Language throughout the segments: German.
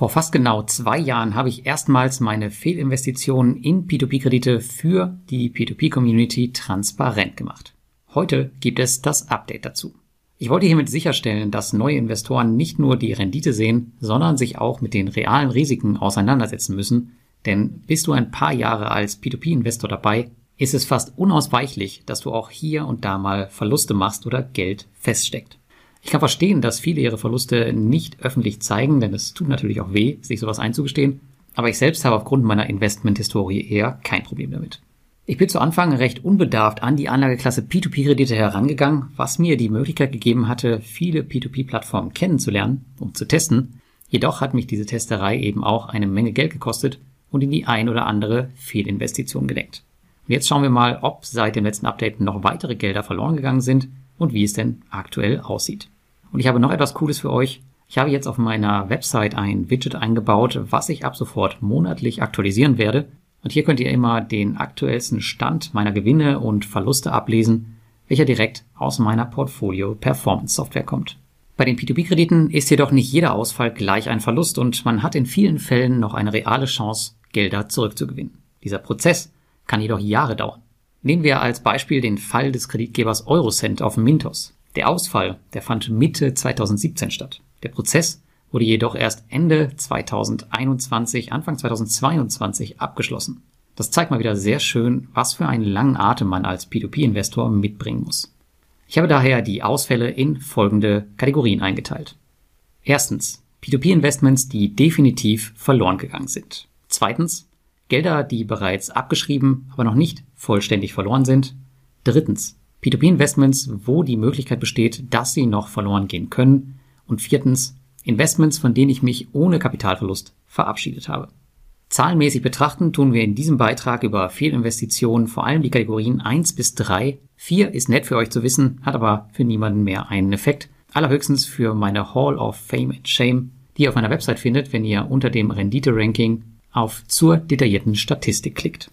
Vor fast genau zwei Jahren habe ich erstmals meine Fehlinvestitionen in P2P-Kredite für die P2P-Community transparent gemacht. Heute gibt es das Update dazu. Ich wollte hiermit sicherstellen, dass neue Investoren nicht nur die Rendite sehen, sondern sich auch mit den realen Risiken auseinandersetzen müssen, denn bist du ein paar Jahre als P2P-Investor dabei, ist es fast unausweichlich, dass du auch hier und da mal Verluste machst oder Geld feststeckt. Ich kann verstehen, dass viele ihre Verluste nicht öffentlich zeigen, denn es tut natürlich auch weh, sich sowas einzugestehen. Aber ich selbst habe aufgrund meiner Investmenthistorie eher kein Problem damit. Ich bin zu Anfang recht unbedarft an die Anlageklasse P2P-Kredite herangegangen, was mir die Möglichkeit gegeben hatte, viele P2P-Plattformen kennenzulernen, um zu testen. Jedoch hat mich diese Testerei eben auch eine Menge Geld gekostet und in die ein oder andere Fehlinvestition gelenkt. Und jetzt schauen wir mal, ob seit dem letzten Update noch weitere Gelder verloren gegangen sind und wie es denn aktuell aussieht. Und ich habe noch etwas Cooles für euch. Ich habe jetzt auf meiner Website ein Widget eingebaut, was ich ab sofort monatlich aktualisieren werde. Und hier könnt ihr immer den aktuellsten Stand meiner Gewinne und Verluste ablesen, welcher direkt aus meiner Portfolio Performance Software kommt. Bei den P2P-Krediten ist jedoch nicht jeder Ausfall gleich ein Verlust und man hat in vielen Fällen noch eine reale Chance, Gelder zurückzugewinnen. Dieser Prozess kann jedoch Jahre dauern. Nehmen wir als Beispiel den Fall des Kreditgebers Eurocent auf Mintos. Der Ausfall, der fand Mitte 2017 statt. Der Prozess wurde jedoch erst Ende 2021, Anfang 2022 abgeschlossen. Das zeigt mal wieder sehr schön, was für einen langen Atem man als P2P-Investor mitbringen muss. Ich habe daher die Ausfälle in folgende Kategorien eingeteilt. Erstens, P2P-Investments, die definitiv verloren gegangen sind. Zweitens, Gelder, die bereits abgeschrieben, aber noch nicht vollständig verloren sind. Drittens, P2P-Investments, wo die Möglichkeit besteht, dass sie noch verloren gehen können. Und viertens, Investments, von denen ich mich ohne Kapitalverlust verabschiedet habe. Zahlenmäßig betrachten tun wir in diesem Beitrag über Fehlinvestitionen vor allem die Kategorien 1 bis 3. 4 ist nett für euch zu wissen, hat aber für niemanden mehr einen Effekt. Allerhöchstens für meine Hall of Fame and Shame, die ihr auf meiner Website findet, wenn ihr unter dem Rendite-Ranking auf zur detaillierten Statistik klickt.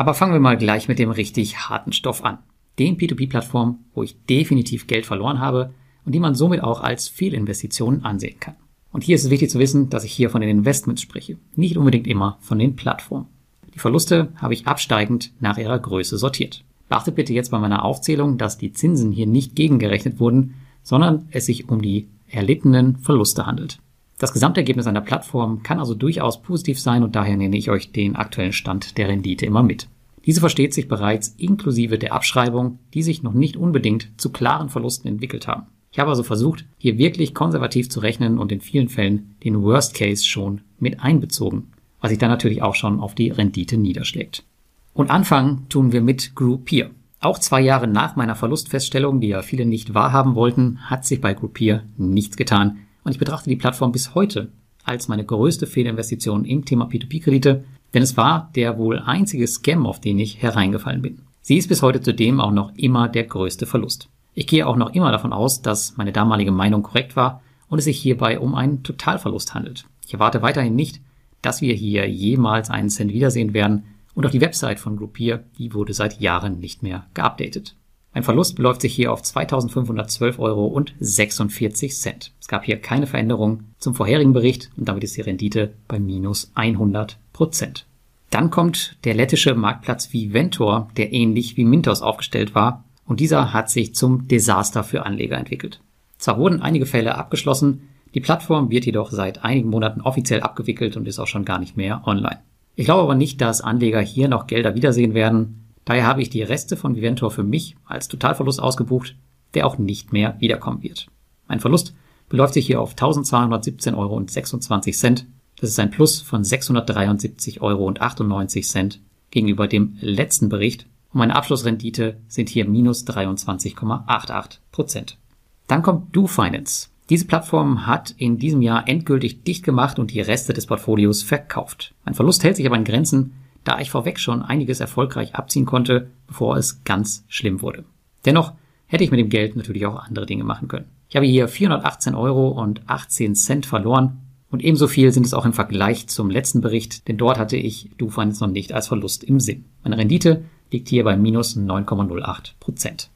Aber fangen wir mal gleich mit dem richtig harten Stoff an. Den P2P-Plattformen, wo ich definitiv Geld verloren habe und die man somit auch als Fehlinvestitionen ansehen kann. Und hier ist es wichtig zu wissen, dass ich hier von den Investments spreche, nicht unbedingt immer von den Plattformen. Die Verluste habe ich absteigend nach ihrer Größe sortiert. Beachtet bitte jetzt bei meiner Aufzählung, dass die Zinsen hier nicht gegengerechnet wurden, sondern es sich um die erlittenen Verluste handelt. Das Gesamtergebnis einer Plattform kann also durchaus positiv sein und daher nenne ich euch den aktuellen Stand der Rendite immer mit. Diese versteht sich bereits inklusive der Abschreibung, die sich noch nicht unbedingt zu klaren Verlusten entwickelt haben. Ich habe also versucht, hier wirklich konservativ zu rechnen und in vielen Fällen den Worst Case schon mit einbezogen, was sich dann natürlich auch schon auf die Rendite niederschlägt. Und anfangen tun wir mit Groupier. Auch zwei Jahre nach meiner Verlustfeststellung, die ja viele nicht wahrhaben wollten, hat sich bei Groupier nichts getan und ich betrachte die Plattform bis heute als meine größte Fehlinvestition im Thema P2P-Kredite, denn es war der wohl einzige Scam, auf den ich hereingefallen bin. Sie ist bis heute zudem auch noch immer der größte Verlust. Ich gehe auch noch immer davon aus, dass meine damalige Meinung korrekt war und es sich hierbei um einen Totalverlust handelt. Ich erwarte weiterhin nicht, dass wir hier jemals einen Cent wiedersehen werden und auch die Website von Groupier, die wurde seit Jahren nicht mehr geupdatet. Ein Verlust beläuft sich hier auf 2.512 Euro und 46 Cent. Es gab hier keine Veränderung zum vorherigen Bericht und damit ist die Rendite bei minus 100 Prozent. Dann kommt der lettische Marktplatz Viventor, der ähnlich wie Mintos aufgestellt war und dieser hat sich zum Desaster für Anleger entwickelt. Zwar wurden einige Fälle abgeschlossen, die Plattform wird jedoch seit einigen Monaten offiziell abgewickelt und ist auch schon gar nicht mehr online. Ich glaube aber nicht, dass Anleger hier noch Gelder wiedersehen werden, Daher habe ich die Reste von Viventor für mich als Totalverlust ausgebucht, der auch nicht mehr wiederkommen wird. Mein Verlust beläuft sich hier auf 1217,26 Euro. Das ist ein Plus von 673,98 Euro gegenüber dem letzten Bericht und meine Abschlussrendite sind hier minus 23,88 Prozent. Dann kommt DoFinance. Diese Plattform hat in diesem Jahr endgültig dicht gemacht und die Reste des Portfolios verkauft. Mein Verlust hält sich aber in Grenzen, da ich vorweg schon einiges erfolgreich abziehen konnte, bevor es ganz schlimm wurde. Dennoch hätte ich mit dem Geld natürlich auch andere Dinge machen können. Ich habe hier 418 Euro und 18 Cent verloren und ebenso viel sind es auch im Vergleich zum letzten Bericht, denn dort hatte ich DoFinance noch nicht als Verlust im Sinn. Meine Rendite liegt hier bei minus 9,08 Prozent.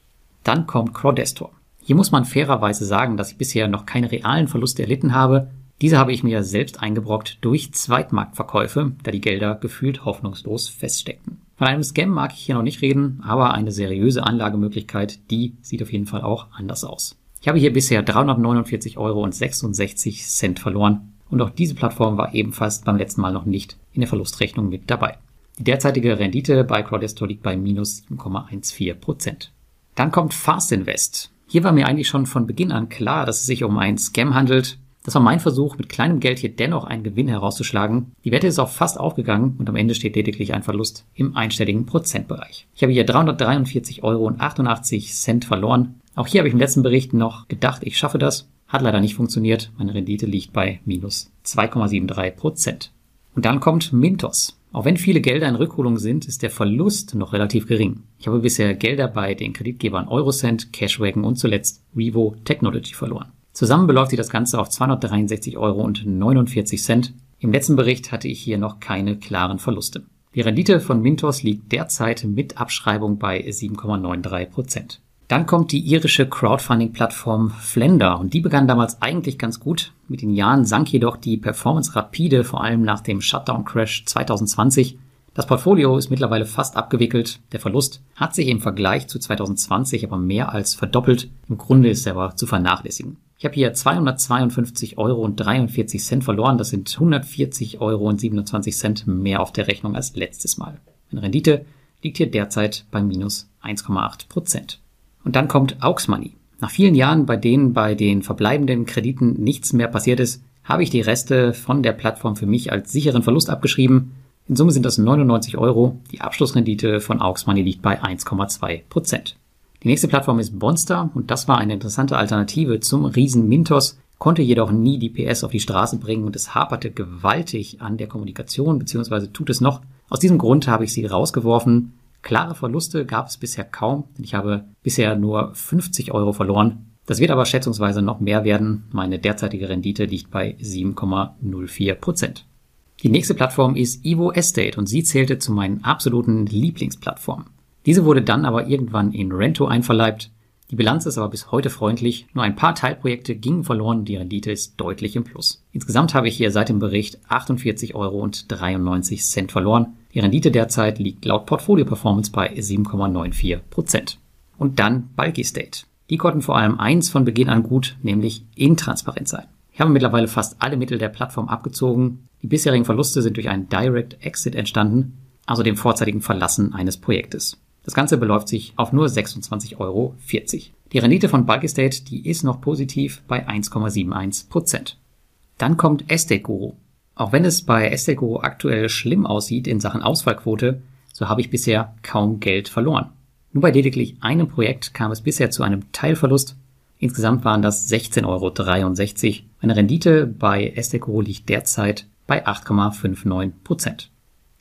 Dann kommt Crowdestor. Hier muss man fairerweise sagen, dass ich bisher noch keine realen Verluste erlitten habe, Diese habe ich mir selbst eingebrockt durch Zweitmarktverkäufe, da die Gelder gefühlt hoffnungslos feststeckten. Von einem Scam mag ich hier noch nicht reden, aber eine seriöse Anlagemöglichkeit, die sieht auf jeden Fall auch anders aus. Ich habe hier bisher 349 Euro und 66 Cent verloren und auch diese Plattform war ebenfalls beim letzten Mal noch nicht in der Verlustrechnung mit dabei. Die derzeitige Rendite bei Crowdesto liegt bei minus 7,14 Prozent. Dann kommt Fast Invest. Hier war mir eigentlich schon von Beginn an klar, dass es sich um einen Scam handelt. Das war mein Versuch, mit kleinem Geld hier dennoch einen Gewinn herauszuschlagen. Die Wette ist auch fast aufgegangen und am Ende steht lediglich ein Verlust im einstelligen Prozentbereich. Ich habe hier 343 Euro und 88 Cent verloren. Auch hier habe ich im letzten Bericht noch gedacht, ich schaffe das. Hat leider nicht funktioniert. Meine Rendite liegt bei minus 2,73 Prozent. Und dann kommt Mintos. Auch wenn viele Gelder in Rückholung sind, ist der Verlust noch relativ gering. Ich habe bisher Gelder bei den Kreditgebern Eurocent, Cashwagon und zuletzt Revo Technology verloren. Zusammen beläuft sich das Ganze auf 263 Euro und 49 Cent. Im letzten Bericht hatte ich hier noch keine klaren Verluste. Die Rendite von Mintos liegt derzeit mit Abschreibung bei 7,93 Prozent. Dann kommt die irische Crowdfunding-Plattform Flender und die begann damals eigentlich ganz gut. Mit den Jahren sank jedoch die Performance rapide, vor allem nach dem Shutdown-Crash 2020. Das Portfolio ist mittlerweile fast abgewickelt. Der Verlust hat sich im Vergleich zu 2020 aber mehr als verdoppelt. Im Grunde ist er aber zu vernachlässigen. Ich habe hier 252 Euro und 43 Cent verloren. Das sind 140 Euro und 27 Cent mehr auf der Rechnung als letztes Mal. Meine Rendite liegt hier derzeit bei minus 1,8 Prozent. Und dann kommt Aux Money. Nach vielen Jahren, bei denen bei den verbleibenden Krediten nichts mehr passiert ist, habe ich die Reste von der Plattform für mich als sicheren Verlust abgeschrieben. In Summe sind das 99 Euro. Die Abschlussrendite von Aux Money liegt bei 1,2 Prozent. Die nächste Plattform ist Bonster und das war eine interessante Alternative zum Riesen Mintos, konnte jedoch nie die PS auf die Straße bringen und es haperte gewaltig an der Kommunikation, beziehungsweise tut es noch. Aus diesem Grund habe ich sie rausgeworfen, Klare Verluste gab es bisher kaum, denn ich habe bisher nur 50 Euro verloren. Das wird aber schätzungsweise noch mehr werden. Meine derzeitige Rendite liegt bei 7,04 Prozent. Die nächste Plattform ist Evo Estate und sie zählte zu meinen absoluten Lieblingsplattformen. Diese wurde dann aber irgendwann in Rento einverleibt. Die Bilanz ist aber bis heute freundlich. Nur ein paar Teilprojekte gingen verloren die Rendite ist deutlich im Plus. Insgesamt habe ich hier seit dem Bericht 48 Euro und 93 Cent verloren. Die Rendite derzeit liegt laut Portfolio Performance bei 7,94 Prozent. Und dann Bulky State. Die konnten vor allem eins von Beginn an gut, nämlich intransparent sein. Ich habe mittlerweile fast alle Mittel der Plattform abgezogen. Die bisherigen Verluste sind durch einen Direct Exit entstanden, also dem vorzeitigen Verlassen eines Projektes. Das Ganze beläuft sich auf nur 26,40 Euro. Die Rendite von Bulky State, die ist noch positiv bei 1,71 Prozent. Dann kommt Estate Guru. Auch wenn es bei Esteco aktuell schlimm aussieht in Sachen Ausfallquote, so habe ich bisher kaum Geld verloren. Nur bei lediglich einem Projekt kam es bisher zu einem Teilverlust. Insgesamt waren das 16,63 Euro. Meine Rendite bei Esteco liegt derzeit bei 8,59 Prozent.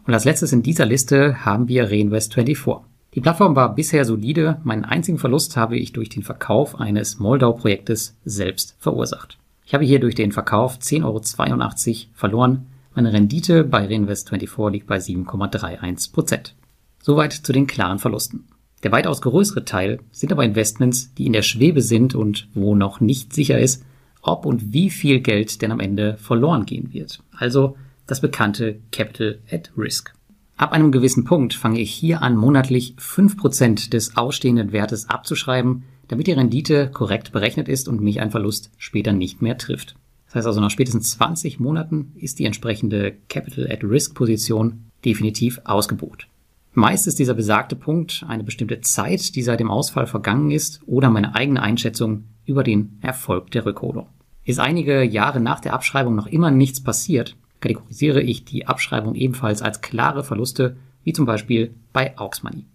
Und als letztes in dieser Liste haben wir Reinvest24. Die Plattform war bisher solide. Meinen einzigen Verlust habe ich durch den Verkauf eines Moldau-Projektes selbst verursacht. Ich habe hier durch den Verkauf 10,82 Euro verloren. Meine Rendite bei Reinvest24 liegt bei 7,31% Soweit zu den klaren Verlusten. Der weitaus größere Teil sind aber Investments, die in der Schwebe sind und wo noch nicht sicher ist, ob und wie viel Geld denn am Ende verloren gehen wird. Also das bekannte Capital at Risk. Ab einem gewissen Punkt fange ich hier an, monatlich 5% des ausstehenden Wertes abzuschreiben, damit die Rendite korrekt berechnet ist und mich ein Verlust später nicht mehr trifft. Das heißt also, nach spätestens 20 Monaten ist die entsprechende Capital at Risk Position definitiv ausgebucht. Meist ist dieser besagte Punkt eine bestimmte Zeit, die seit dem Ausfall vergangen ist oder meine eigene Einschätzung über den Erfolg der Rückholung. Ist einige Jahre nach der Abschreibung noch immer nichts passiert, kategorisiere ich die Abschreibung ebenfalls als klare Verluste, wie zum Beispiel bei Aux Money.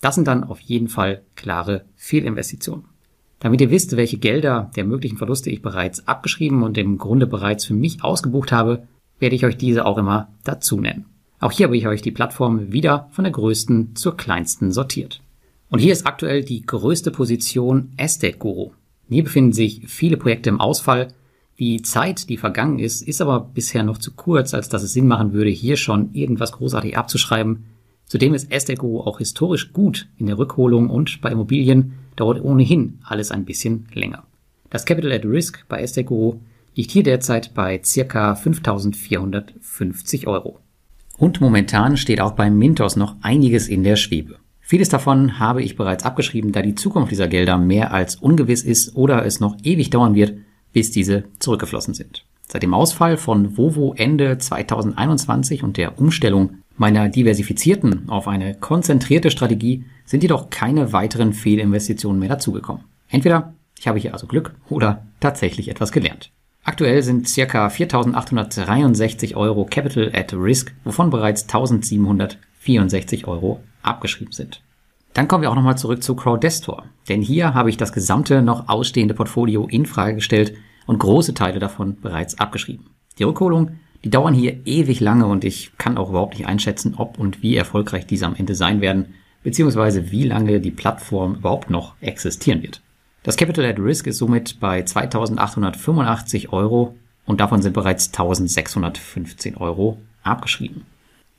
Das sind dann auf jeden Fall klare Fehlinvestitionen. Damit ihr wisst, welche Gelder der möglichen Verluste ich bereits abgeschrieben und im Grunde bereits für mich ausgebucht habe, werde ich euch diese auch immer dazu nennen. Auch hier habe ich euch die Plattform wieder von der größten zur kleinsten sortiert. Und hier ist aktuell die größte Position Estate Guru. Hier befinden sich viele Projekte im Ausfall. Die Zeit, die vergangen ist, ist aber bisher noch zu kurz, als dass es Sinn machen würde, hier schon irgendwas großartig abzuschreiben. Zudem ist Esteco auch historisch gut in der Rückholung und bei Immobilien dauert ohnehin alles ein bisschen länger. Das Capital at Risk bei Esteco liegt hier derzeit bei circa 5.450 Euro. Und momentan steht auch bei Mintos noch einiges in der Schwebe. Vieles davon habe ich bereits abgeschrieben, da die Zukunft dieser Gelder mehr als ungewiss ist oder es noch ewig dauern wird, bis diese zurückgeflossen sind. Seit dem Ausfall von Vovo Ende 2021 und der Umstellung meiner diversifizierten auf eine konzentrierte Strategie sind jedoch keine weiteren Fehlinvestitionen mehr dazugekommen. Entweder ich habe hier also Glück oder tatsächlich etwas gelernt. Aktuell sind circa 4.863 Euro Capital at Risk, wovon bereits 1.764 Euro abgeschrieben sind. Dann kommen wir auch nochmal zurück zu Crowdestor, denn hier habe ich das gesamte noch ausstehende Portfolio in Frage gestellt und große Teile davon bereits abgeschrieben. Die Rückholung, die dauern hier ewig lange und ich kann auch überhaupt nicht einschätzen, ob und wie erfolgreich diese am Ende sein werden, beziehungsweise wie lange die Plattform überhaupt noch existieren wird. Das Capital at Risk ist somit bei 2885 Euro und davon sind bereits 1615 Euro abgeschrieben.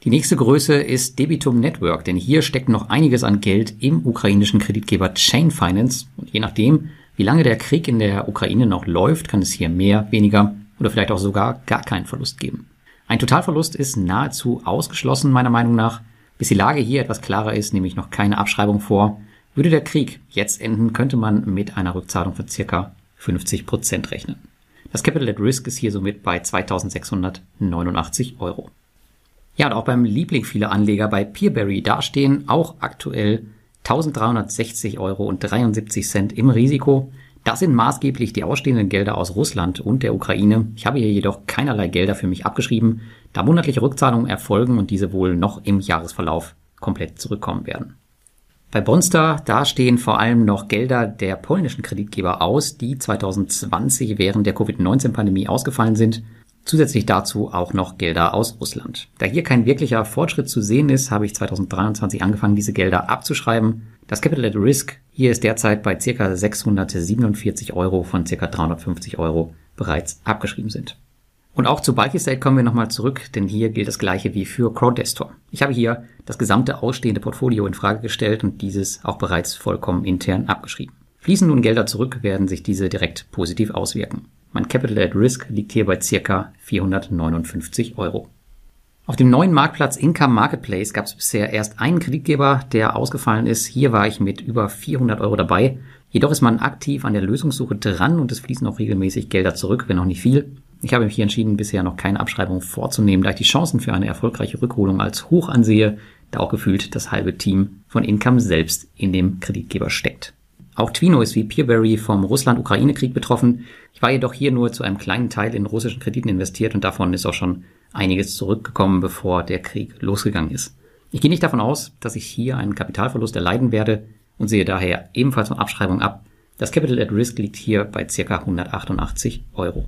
Die nächste Größe ist Debitum Network, denn hier steckt noch einiges an Geld im ukrainischen Kreditgeber Chain Finance und je nachdem, wie lange der Krieg in der Ukraine noch läuft, kann es hier mehr, weniger oder vielleicht auch sogar gar keinen Verlust geben. Ein Totalverlust ist nahezu ausgeschlossen meiner Meinung nach, bis die Lage hier etwas klarer ist, nämlich noch keine Abschreibung vor würde der Krieg jetzt enden, könnte man mit einer Rückzahlung von circa 50 Prozent rechnen. Das Capital at Risk ist hier somit bei 2689 Euro. Ja, und auch beim Liebling vieler Anleger bei Peerberry, da stehen auch aktuell 1360 Euro und 73 Cent im Risiko. Das sind maßgeblich die ausstehenden Gelder aus Russland und der Ukraine. Ich habe hier jedoch keinerlei Gelder für mich abgeschrieben, da monatliche Rückzahlungen erfolgen und diese wohl noch im Jahresverlauf komplett zurückkommen werden. Bei Bonstar, da stehen vor allem noch Gelder der polnischen Kreditgeber aus, die 2020 während der Covid-19-Pandemie ausgefallen sind. Zusätzlich dazu auch noch Gelder aus Russland. Da hier kein wirklicher Fortschritt zu sehen ist, habe ich 2023 angefangen, diese Gelder abzuschreiben. Das Capital at Risk hier ist derzeit bei ca. 647 Euro von ca. 350 Euro bereits abgeschrieben sind. Und auch zu Bulky State kommen wir nochmal zurück, denn hier gilt das gleiche wie für Crowdestor. Ich habe hier das gesamte ausstehende Portfolio in Frage gestellt und dieses auch bereits vollkommen intern abgeschrieben. Fließen nun Gelder zurück, werden sich diese direkt positiv auswirken. Mein Capital at Risk liegt hier bei circa 459 Euro. Auf dem neuen Marktplatz Income Marketplace gab es bisher erst einen Kreditgeber, der ausgefallen ist. Hier war ich mit über 400 Euro dabei. Jedoch ist man aktiv an der Lösungssuche dran und es fließen auch regelmäßig Gelder zurück, wenn auch nicht viel. Ich habe mich hier entschieden, bisher noch keine Abschreibung vorzunehmen, da ich die Chancen für eine erfolgreiche Rückholung als hoch ansehe, da auch gefühlt das halbe Team von Income selbst in dem Kreditgeber steckt. Auch Twino ist wie Peerberry vom Russland-Ukraine-Krieg betroffen. Ich war jedoch hier nur zu einem kleinen Teil in russischen Krediten investiert und davon ist auch schon einiges zurückgekommen, bevor der Krieg losgegangen ist. Ich gehe nicht davon aus, dass ich hier einen Kapitalverlust erleiden werde und sehe daher ebenfalls von Abschreibung ab. Das Capital at Risk liegt hier bei ca. 188 Euro.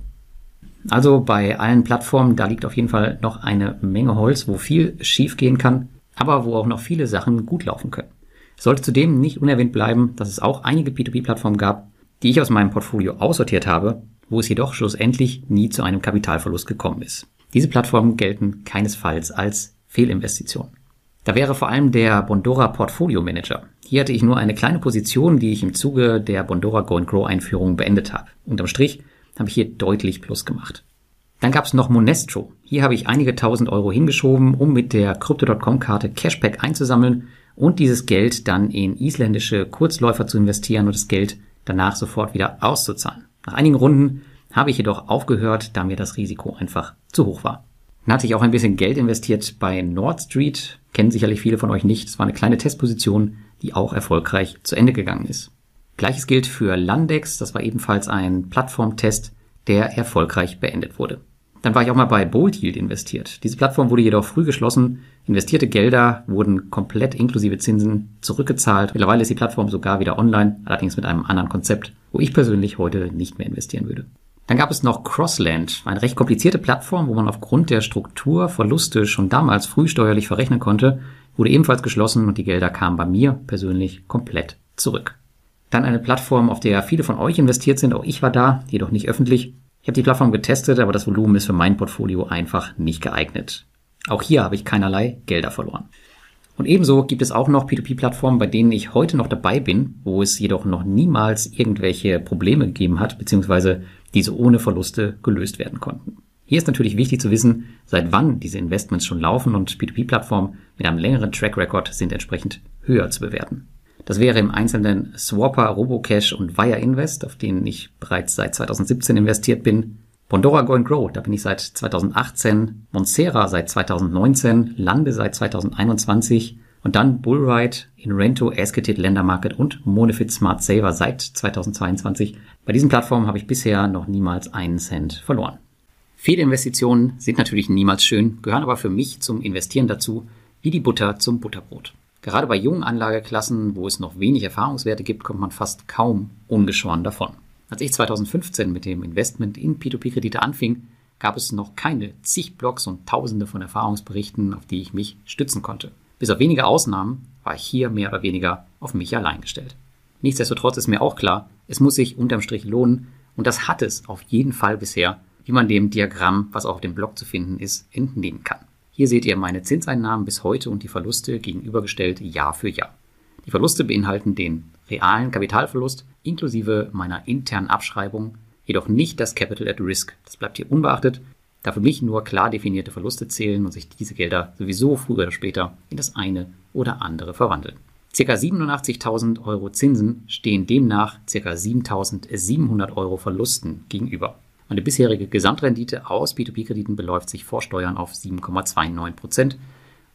Also bei allen Plattformen, da liegt auf jeden Fall noch eine Menge Holz, wo viel schief gehen kann, aber wo auch noch viele Sachen gut laufen können. Sollte zudem nicht unerwähnt bleiben, dass es auch einige P2P-Plattformen gab, die ich aus meinem Portfolio aussortiert habe, wo es jedoch schlussendlich nie zu einem Kapitalverlust gekommen ist. Diese Plattformen gelten keinesfalls als Fehlinvestition. Da wäre vor allem der Bondora Portfolio Manager. Hier hatte ich nur eine kleine Position, die ich im Zuge der Bondora Go and Grow Einführung beendet habe. Unterm Strich habe ich hier deutlich Plus gemacht. Dann gab es noch Monestro. Hier habe ich einige tausend Euro hingeschoben, um mit der Crypto.com-Karte Cashback einzusammeln und dieses Geld dann in isländische Kurzläufer zu investieren und das Geld danach sofort wieder auszuzahlen. Nach einigen Runden habe ich jedoch aufgehört, da mir das Risiko einfach zu hoch war. Dann hatte ich auch ein bisschen Geld investiert bei Nord Street, kennen sicherlich viele von euch nicht. Es war eine kleine Testposition, die auch erfolgreich zu Ende gegangen ist. Gleiches gilt für Landex, das war ebenfalls ein Plattformtest, der erfolgreich beendet wurde. Dann war ich auch mal bei Bold Yield investiert. Diese Plattform wurde jedoch früh geschlossen. Investierte Gelder wurden komplett inklusive Zinsen zurückgezahlt. Mittlerweile ist die Plattform sogar wieder online, allerdings mit einem anderen Konzept, wo ich persönlich heute nicht mehr investieren würde. Dann gab es noch Crossland, eine recht komplizierte Plattform, wo man aufgrund der Struktur Verluste schon damals früh steuerlich verrechnen konnte, wurde ebenfalls geschlossen und die Gelder kamen bei mir persönlich komplett zurück. Dann eine Plattform, auf der viele von euch investiert sind. Auch ich war da, jedoch nicht öffentlich. Ich habe die Plattform getestet, aber das Volumen ist für mein Portfolio einfach nicht geeignet. Auch hier habe ich keinerlei Gelder verloren. Und ebenso gibt es auch noch P2P-Plattformen, bei denen ich heute noch dabei bin, wo es jedoch noch niemals irgendwelche Probleme gegeben hat, beziehungsweise diese ohne Verluste gelöst werden konnten. Hier ist natürlich wichtig zu wissen, seit wann diese Investments schon laufen und P2P-Plattformen mit einem längeren Track Record sind entsprechend höher zu bewerten. Das wäre im Einzelnen Swapper, Robocash und Wire Invest, auf denen ich bereits seit 2017 investiert bin. Bondora Go and Grow, da bin ich seit 2018. Monsera seit 2019. Lande seit 2021. Und dann Bullride, Inrento, Esketit, Ländermarket und Monefit Smart Saver seit 2022. Bei diesen Plattformen habe ich bisher noch niemals einen Cent verloren. Fehlinvestitionen sind natürlich niemals schön, gehören aber für mich zum Investieren dazu, wie die Butter zum Butterbrot. Gerade bei jungen Anlageklassen, wo es noch wenig Erfahrungswerte gibt, kommt man fast kaum ungeschoren davon. Als ich 2015 mit dem Investment in P2P-Kredite anfing, gab es noch keine zig Blogs und tausende von Erfahrungsberichten, auf die ich mich stützen konnte. Bis auf wenige Ausnahmen war ich hier mehr oder weniger auf mich allein gestellt. Nichtsdestotrotz ist mir auch klar, es muss sich unterm Strich lohnen und das hat es auf jeden Fall bisher, wie man dem Diagramm, was auf dem Blog zu finden ist, entnehmen kann. Hier seht ihr meine Zinseinnahmen bis heute und die Verluste gegenübergestellt Jahr für Jahr. Die Verluste beinhalten den realen Kapitalverlust inklusive meiner internen Abschreibung, jedoch nicht das Capital at Risk. Das bleibt hier unbeachtet, da für mich nur klar definierte Verluste zählen und sich diese Gelder sowieso früher oder später in das eine oder andere verwandeln. Circa 87.000 Euro Zinsen stehen demnach circa 7.700 Euro Verlusten gegenüber. Meine bisherige Gesamtrendite aus B2B-Krediten beläuft sich vor Steuern auf 7,29 Prozent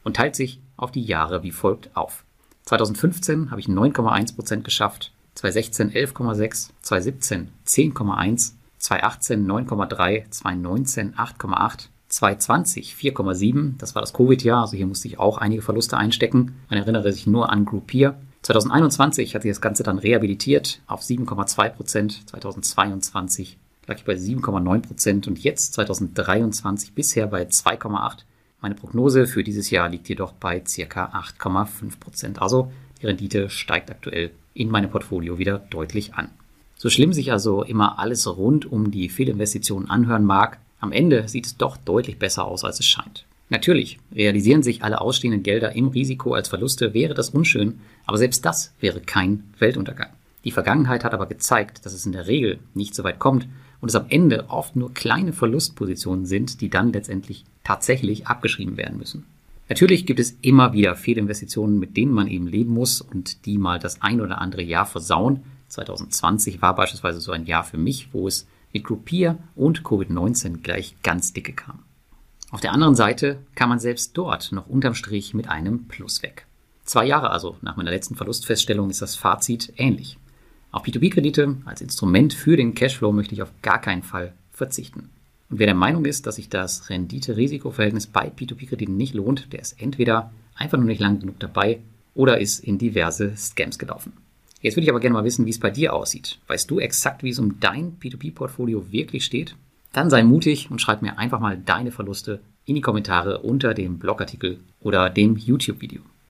und teilt sich auf die Jahre wie folgt auf. 2015 habe ich 9,1 Prozent geschafft, 2016 11,6, 2017 10,1, 2018 9,3, 2019 8,8, 2020 4,7, das war das Covid-Jahr, also hier musste ich auch einige Verluste einstecken. Man erinnere sich nur an Groupier. 2021 hat sich das Ganze dann rehabilitiert auf 7,2 Prozent, 2022 lag ich bei 7,9 Prozent und jetzt 2023 bisher bei 2,8. Meine Prognose für dieses Jahr liegt jedoch bei circa 8,5 Prozent. Also die Rendite steigt aktuell in meinem Portfolio wieder deutlich an. So schlimm sich also immer alles rund um die Fehlinvestitionen anhören mag, am Ende sieht es doch deutlich besser aus, als es scheint. Natürlich, realisieren sich alle ausstehenden Gelder im Risiko als Verluste, wäre das unschön, aber selbst das wäre kein Weltuntergang. Die Vergangenheit hat aber gezeigt, dass es in der Regel nicht so weit kommt und es am Ende oft nur kleine Verlustpositionen sind, die dann letztendlich tatsächlich abgeschrieben werden müssen. Natürlich gibt es immer wieder Fehlinvestitionen, mit denen man eben leben muss und die mal das ein oder andere Jahr versauen. 2020 war beispielsweise so ein Jahr für mich, wo es mit Groupier und Covid-19 gleich ganz dicke kam. Auf der anderen Seite kam man selbst dort noch unterm Strich mit einem Plus weg. Zwei Jahre also nach meiner letzten Verlustfeststellung ist das Fazit ähnlich. Auf P2P-Kredite als Instrument für den Cashflow möchte ich auf gar keinen Fall verzichten. Und wer der Meinung ist, dass sich das Rendite-Risiko-Verhältnis bei P2P-Krediten nicht lohnt, der ist entweder einfach nur nicht lang genug dabei oder ist in diverse Scams gelaufen. Jetzt würde ich aber gerne mal wissen, wie es bei dir aussieht. Weißt du exakt, wie es um dein P2P-Portfolio wirklich steht? Dann sei mutig und schreib mir einfach mal deine Verluste in die Kommentare unter dem Blogartikel oder dem YouTube-Video.